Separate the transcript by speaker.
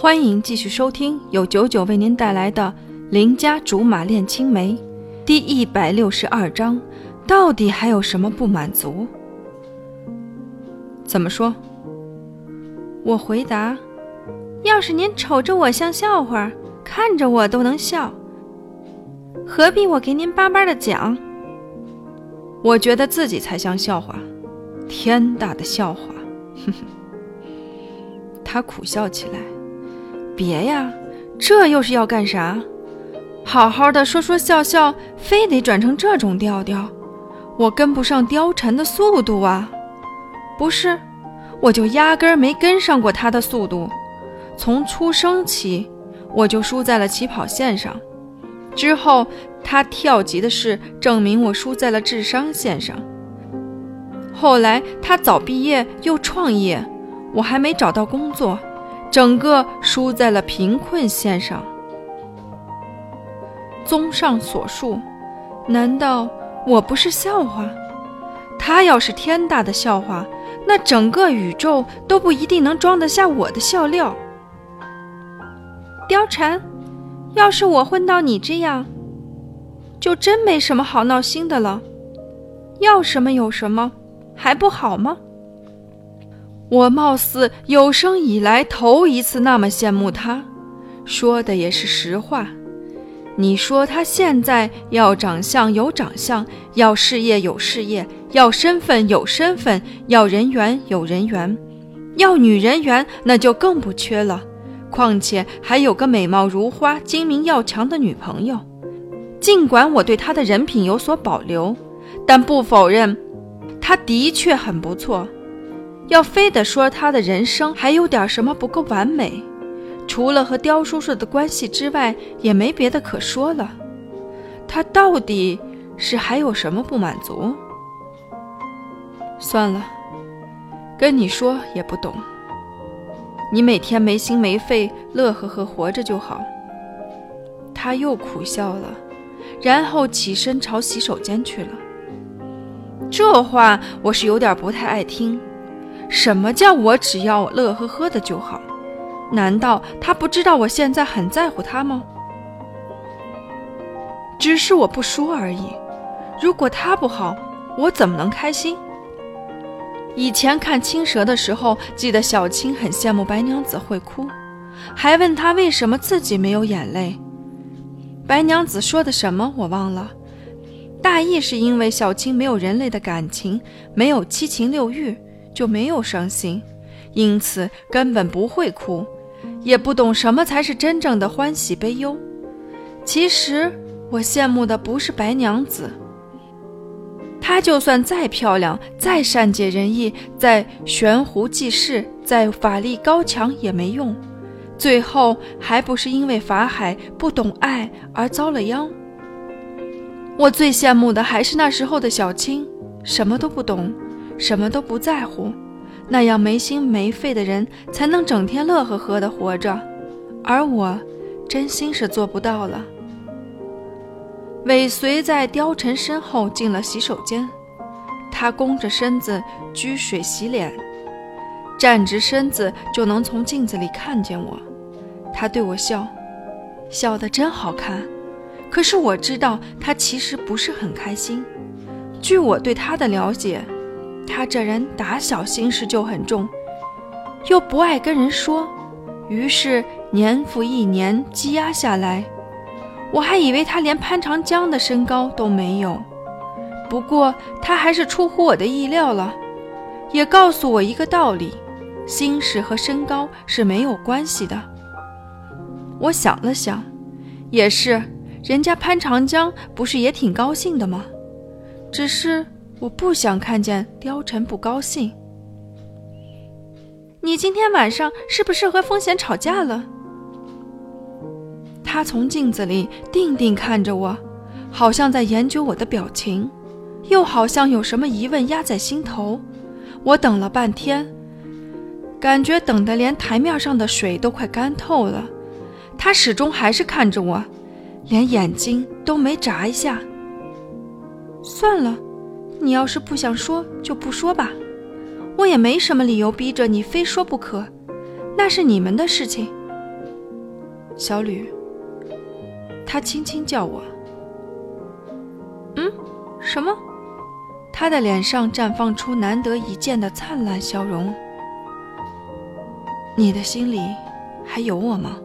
Speaker 1: 欢迎继续收听由九九为您带来的《邻家竹马恋青梅》第一百六十二章。到底还有什么不满足？怎么说？我回答：要是您瞅着我像笑话，看着我都能笑，何必我给您巴巴的讲？我觉得自己才像笑话，天大的笑话！哼哼。他苦笑起来：“别呀，这又是要干啥？好好的说说笑笑，非得转成这种调调。”我跟不上貂蝉的速度啊！不是，我就压根儿没跟上过他的速度。从出生起，我就输在了起跑线上。之后，他跳级的事证明我输在了智商线上。后来，他早毕业又创业，我还没找到工作，整个输在了贫困线上。综上所述，难道？我不是笑话，他要是天大的笑话，那整个宇宙都不一定能装得下我的笑料。貂蝉，要是我混到你这样，就真没什么好闹心的了。要什么有什么，还不好吗？我貌似有生以来头一次那么羡慕他，说的也是实话。你说他现在要长相有长相，要事业有事业，要身份有身份，要人缘有人缘，要女人缘那就更不缺了。况且还有个美貌如花、精明要强的女朋友。尽管我对他的人品有所保留，但不否认他的确很不错。要非得说他的人生还有点什么不够完美。除了和刁叔叔的关系之外，也没别的可说了。他到底是还有什么不满足？算了，跟你说也不懂。你每天没心没肺、乐呵呵活着就好。他又苦笑了，然后起身朝洗手间去了。这话我是有点不太爱听。什么叫我只要乐呵呵的就好？难道他不知道我现在很在乎他吗？只是我不说而已。如果他不好，我怎么能开心？以前看青蛇的时候，记得小青很羡慕白娘子会哭，还问她为什么自己没有眼泪。白娘子说的什么我忘了，大意是因为小青没有人类的感情，没有七情六欲，就没有伤心，因此根本不会哭。也不懂什么才是真正的欢喜悲忧。其实我羡慕的不是白娘子，她就算再漂亮、再善解人意、再悬壶济世、再法力高强也没用，最后还不是因为法海不懂爱而遭了殃。我最羡慕的还是那时候的小青，什么都不懂，什么都不在乎。那样没心没肺的人才能整天乐呵呵的活着，而我，真心是做不到了。尾随在貂蝉身后进了洗手间，他弓着身子掬水洗脸，站直身子就能从镜子里看见我。他对我笑，笑得真好看。可是我知道他其实不是很开心。据我对他的了解。他这人打小心事就很重，又不爱跟人说，于是年复一年积压下来。我还以为他连潘长江的身高都没有，不过他还是出乎我的意料了，也告诉我一个道理：心事和身高是没有关系的。我想了想，也是，人家潘长江不是也挺高兴的吗？只是。我不想看见貂蝉不高兴。你今天晚上是不是和风贤吵架了？他从镜子里定定看着我，好像在研究我的表情，又好像有什么疑问压在心头。我等了半天，感觉等得连台面上的水都快干透了。他始终还是看着我，连眼睛都没眨一下。算了。你要是不想说，就不说吧，我也没什么理由逼着你非说不可，那是你们的事情，小吕。他轻轻叫我。嗯，什么？他的脸上绽放出难得一见的灿烂笑容。你的心里还有我吗？